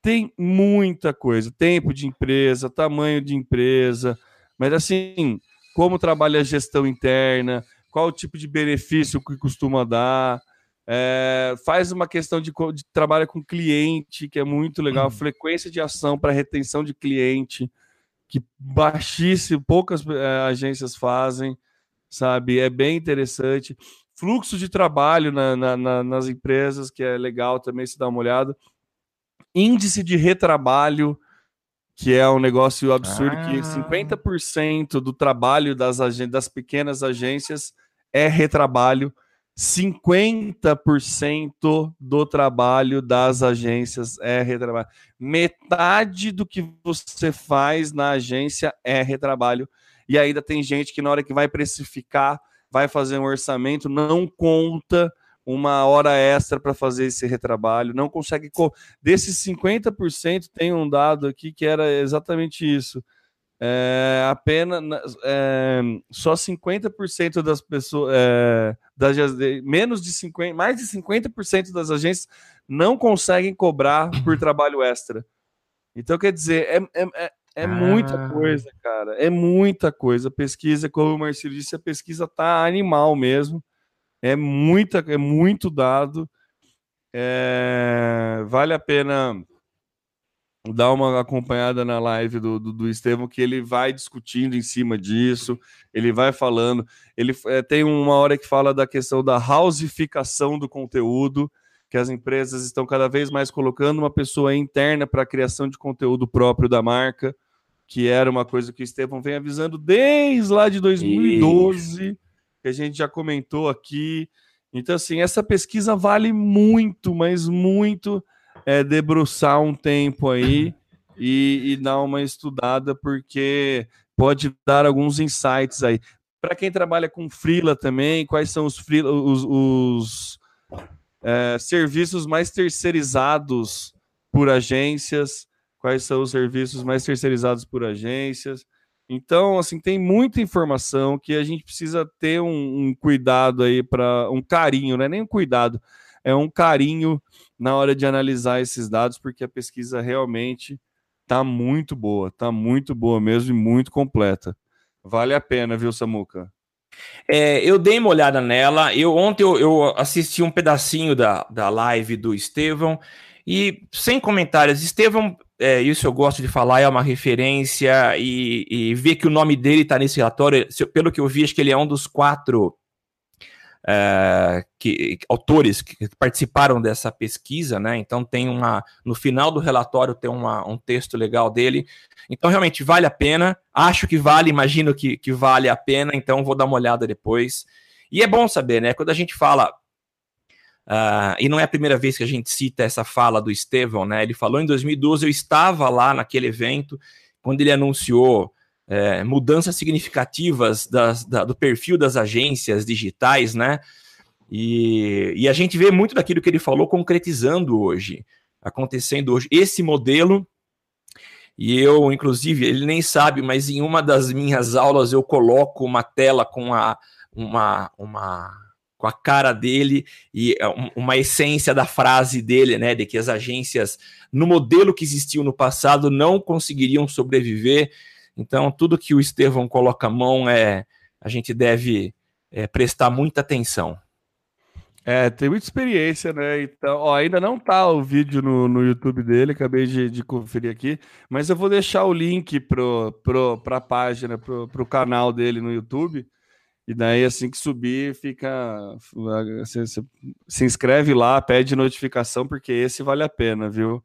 tem muita coisa, tempo de empresa, tamanho de empresa, mas assim, como trabalha a gestão interna, qual o tipo de benefício que costuma dar, é, faz uma questão de, de trabalho com cliente, que é muito legal, uhum. frequência de ação para retenção de cliente, que baixíssimo, poucas é, agências fazem, sabe? É bem interessante. Fluxo de trabalho na, na, na, nas empresas, que é legal também se dar uma olhada índice de retrabalho, que é um negócio absurdo, ah. que 50% do trabalho das, das pequenas agências é retrabalho, 50% do trabalho das agências é retrabalho. Metade do que você faz na agência é retrabalho. E ainda tem gente que na hora que vai precificar, vai fazer um orçamento, não conta uma hora extra para fazer esse retrabalho, não consegue. Co Desses 50%, tem um dado aqui que era exatamente isso. É, apenas é, só 50% das pessoas, é, das, menos de 50, mais de 50% das agências não conseguem cobrar por trabalho extra. Então, quer dizer, é, é, é, é ah. muita coisa, cara. É muita coisa. Pesquisa, como o Marcelo disse, a pesquisa tá animal mesmo. É muita, é muito dado. É, vale a pena dar uma acompanhada na live do, do, do Estevão, que ele vai discutindo em cima disso, ele vai falando. Ele é, tem uma hora que fala da questão da houseificação do conteúdo, que as empresas estão cada vez mais colocando uma pessoa interna para a criação de conteúdo próprio da marca, que era uma coisa que o Estevão vem avisando desde lá de 2012, Isso. que a gente já comentou aqui. Então, assim, essa pesquisa vale muito, mas muito é, debruçar um tempo aí e, e dar uma estudada, porque pode dar alguns insights aí. Para quem trabalha com freela também, quais são os, freela, os, os é, serviços mais terceirizados por agências, quais são os serviços mais terceirizados por agências. Então, assim, tem muita informação que a gente precisa ter um, um cuidado aí para um carinho, não é nem um cuidado, é um carinho na hora de analisar esses dados, porque a pesquisa realmente está muito boa, está muito boa mesmo e muito completa. Vale a pena, viu, Samuca? É, eu dei uma olhada nela. Eu ontem eu, eu, assisti um pedacinho da, da live do Estevão e sem comentários. Estevão, é, isso eu gosto de falar, é uma referência e, e ver que o nome dele está nesse relatório. Pelo que eu vi, acho que ele é um dos quatro é, que, autores que participaram dessa pesquisa, né? Então tem uma. No final do relatório tem uma, um texto legal dele. Então, realmente vale a pena. Acho que vale, imagino que, que vale a pena, então vou dar uma olhada depois. E é bom saber, né? Quando a gente fala. Uh, e não é a primeira vez que a gente cita essa fala do Estevão, né? Ele falou em 2012, eu estava lá naquele evento, quando ele anunciou é, mudanças significativas das, da, do perfil das agências digitais, né? E, e a gente vê muito daquilo que ele falou concretizando hoje, acontecendo hoje. Esse modelo, e eu, inclusive, ele nem sabe, mas em uma das minhas aulas eu coloco uma tela com a, uma, uma com a cara dele e é, uma essência da frase dele, né, de que as agências no modelo que existiu no passado não conseguiriam sobreviver então, tudo que o Estevão coloca a mão é a gente deve é, prestar muita atenção. É, tem muita experiência, né? Então, ó, ainda não tá o vídeo no, no YouTube dele, acabei de, de conferir aqui, mas eu vou deixar o link pro, pro, pra página, pro, pro canal dele no YouTube. E daí, assim que subir, fica. Se inscreve lá, pede notificação, porque esse vale a pena, viu?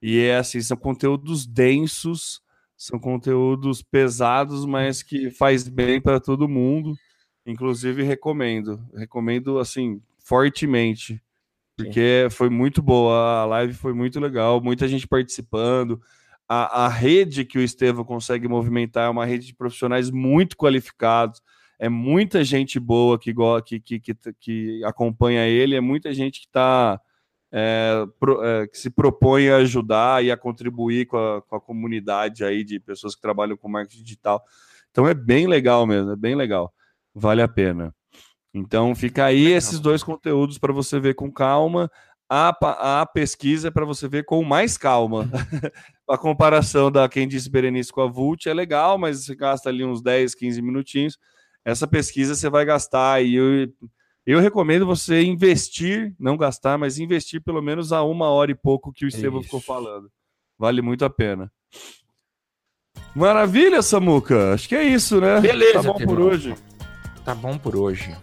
E é assim, são conteúdos densos são conteúdos pesados, mas que faz bem para todo mundo. Inclusive recomendo, recomendo assim fortemente, porque Sim. foi muito boa, a live foi muito legal, muita gente participando. A, a rede que o Estevam consegue movimentar é uma rede de profissionais muito qualificados, é muita gente boa que, que, que, que, que acompanha ele, é muita gente que está é, pro, é, que se propõe a ajudar e a contribuir com a, com a, comunidade aí de pessoas que trabalham com marketing digital. Então é bem legal mesmo, é bem legal. Vale a pena. Então fica aí legal. esses dois conteúdos para você ver com calma. A, a pesquisa é para você ver com mais calma. a comparação da quem disse Berenice com a Vult é legal, mas você gasta ali uns 10, 15 minutinhos. Essa pesquisa você vai gastar aí eu recomendo você investir, não gastar, mas investir pelo menos a uma hora e pouco que o Estevam ficou falando. Vale muito a pena. Maravilha, Samuca. Acho que é isso, né? Beleza. Tá bom por hoje. Tá bom por hoje.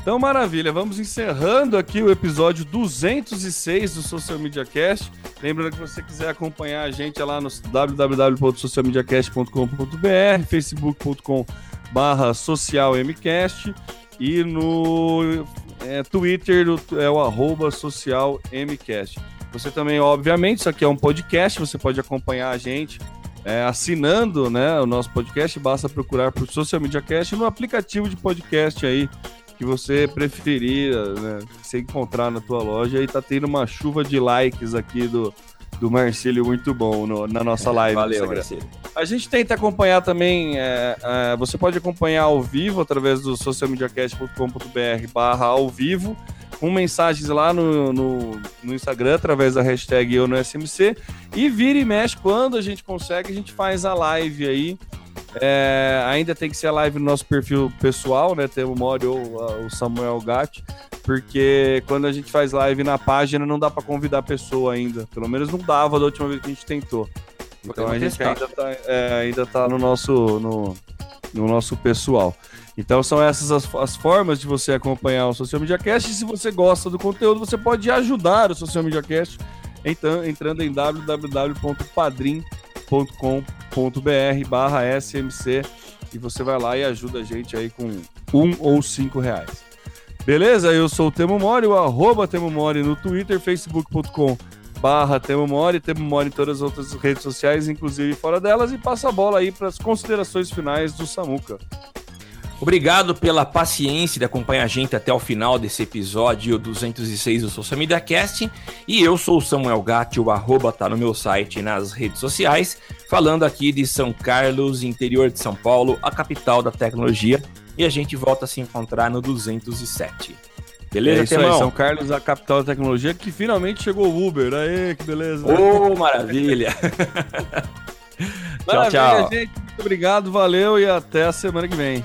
Então, maravilha. Vamos encerrando aqui o episódio 206 do Social Media Cast. Lembrando que você quiser acompanhar a gente é lá no www.socialmediacast.com.br, facebook.com barra socialmcast e no é, Twitter é o arroba social MCast. Você também, obviamente, isso aqui é um podcast, você pode acompanhar a gente é, assinando né, o nosso podcast, basta procurar por Social Media Cast no aplicativo de podcast aí que você preferir, né, você encontrar na tua loja e tá tendo uma chuva de likes aqui do, do Marcílio muito bom no, na nossa é, live. Valeu, Marcílio. A gente tenta acompanhar também, é, é, você pode acompanhar ao vivo através do socialmediacast.com.br barra ao vivo, com mensagens lá no, no, no, Instagram, através da hashtag eu no SMC, e vira e mexe, quando a gente consegue, a gente faz a live aí, É, ainda tem que ser a live no nosso perfil pessoal, né? Tem o Mori ou o Samuel Gatti, porque quando a gente faz live na página não dá para convidar a pessoa ainda. Pelo menos não dava da última vez que a gente tentou. Então a gente ainda tá, é, ainda tá no nosso, no, no nosso pessoal. Então são essas as, as, formas de você acompanhar o Social Media Cast. E se você gosta do conteúdo, você pode ajudar o Social Media Cast então, entrando em www.padrim.com.br barra SMC e você vai lá e ajuda a gente aí com um ou cinco reais. Beleza? Eu sou o Temo Mori, o arroba Temo Mori no Twitter, facebook.com barra Temo Mori, Temo Mori em todas as outras redes sociais, inclusive fora delas, e passa a bola aí para as considerações finais do Samuca. Obrigado pela paciência de acompanhar a gente até o final desse episódio 206 do Social Media Cast. E eu sou o Samuel Gatti, o arroba tá no meu site e nas redes sociais, falando aqui de São Carlos, interior de São Paulo, a capital da tecnologia. E a gente volta a se encontrar no 207. Beleza, é isso aí, São Carlos, a capital da tecnologia, que finalmente chegou o Uber. Aê, que beleza. Ô, oh, maravilha. maravilha, tchau, tchau. gente. Muito obrigado, valeu e até a semana que vem.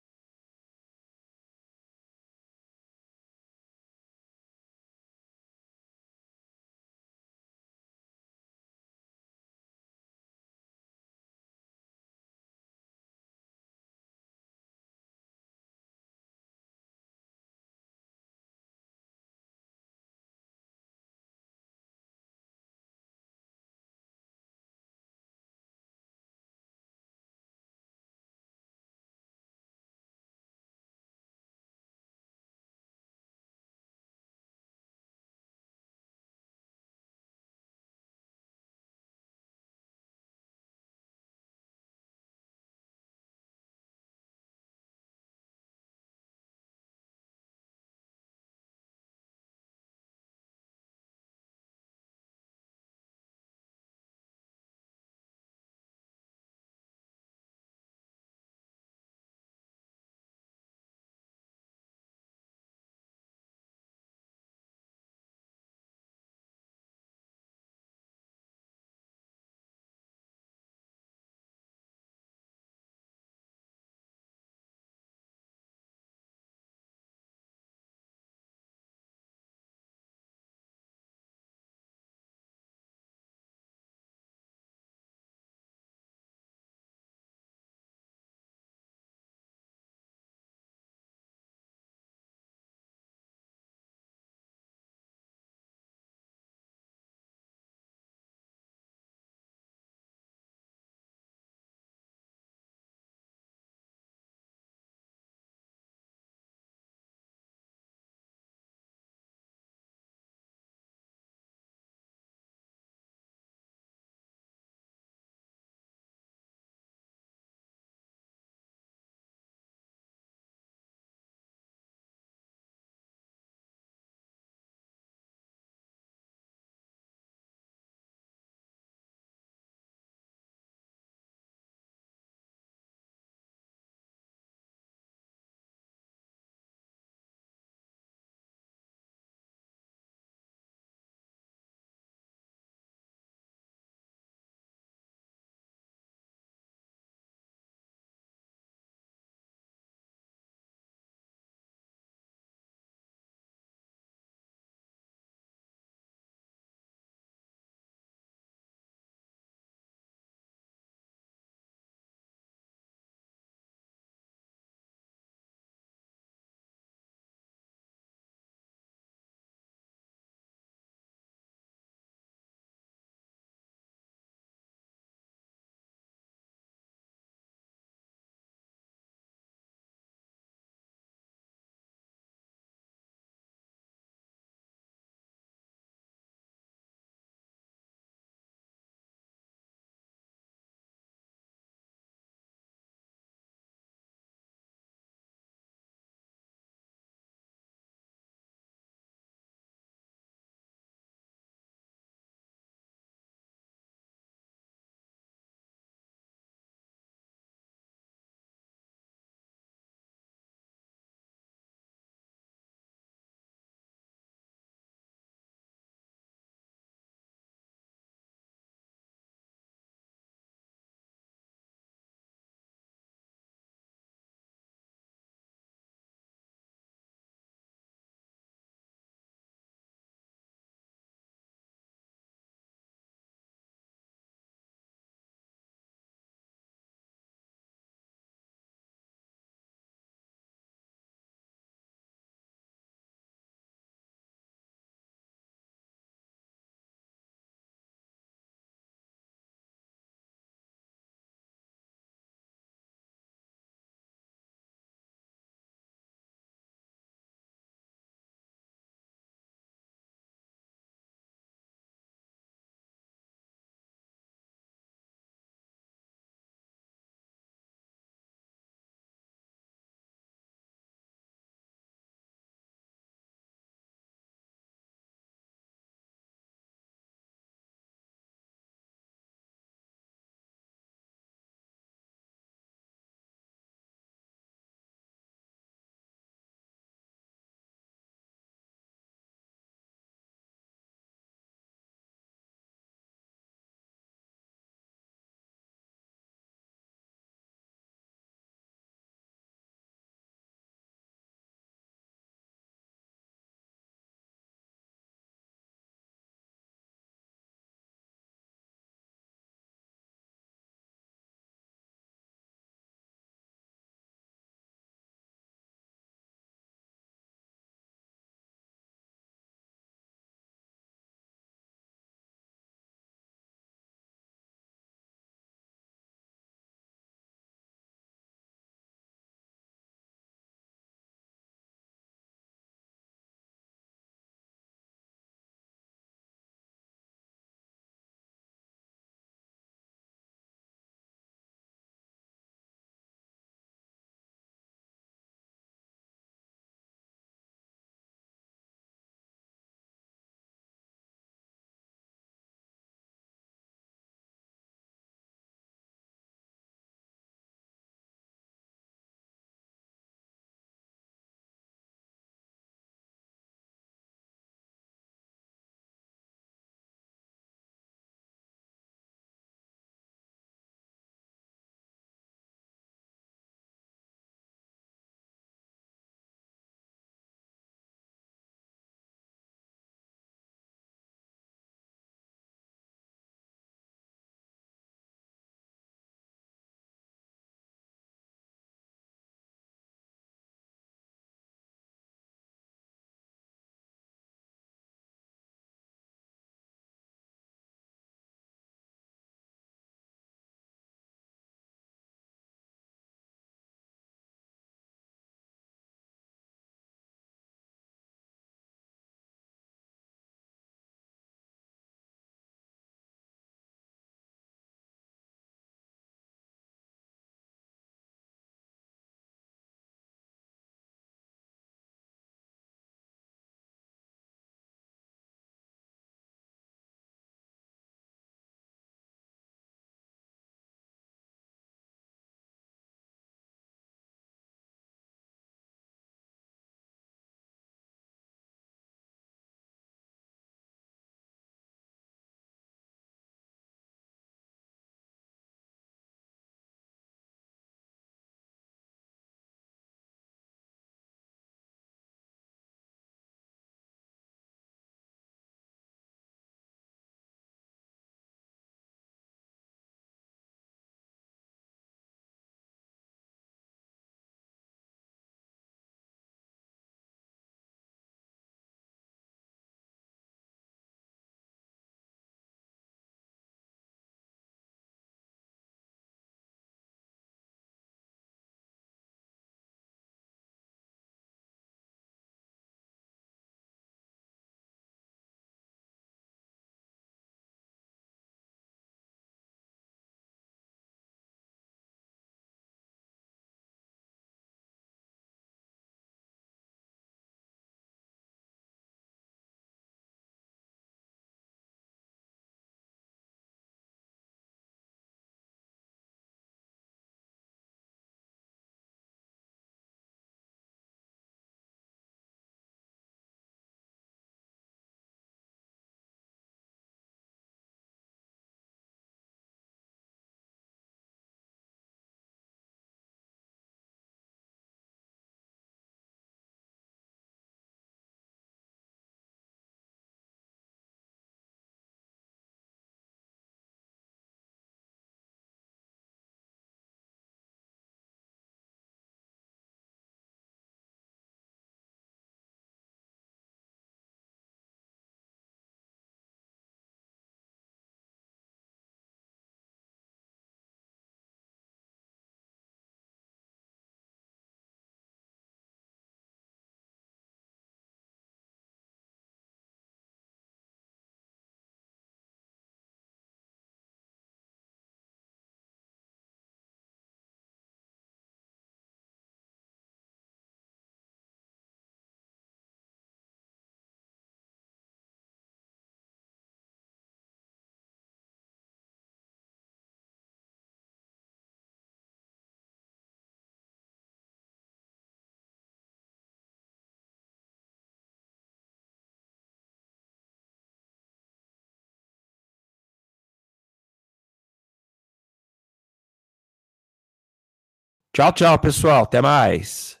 Tchau, tchau, pessoal. Até mais.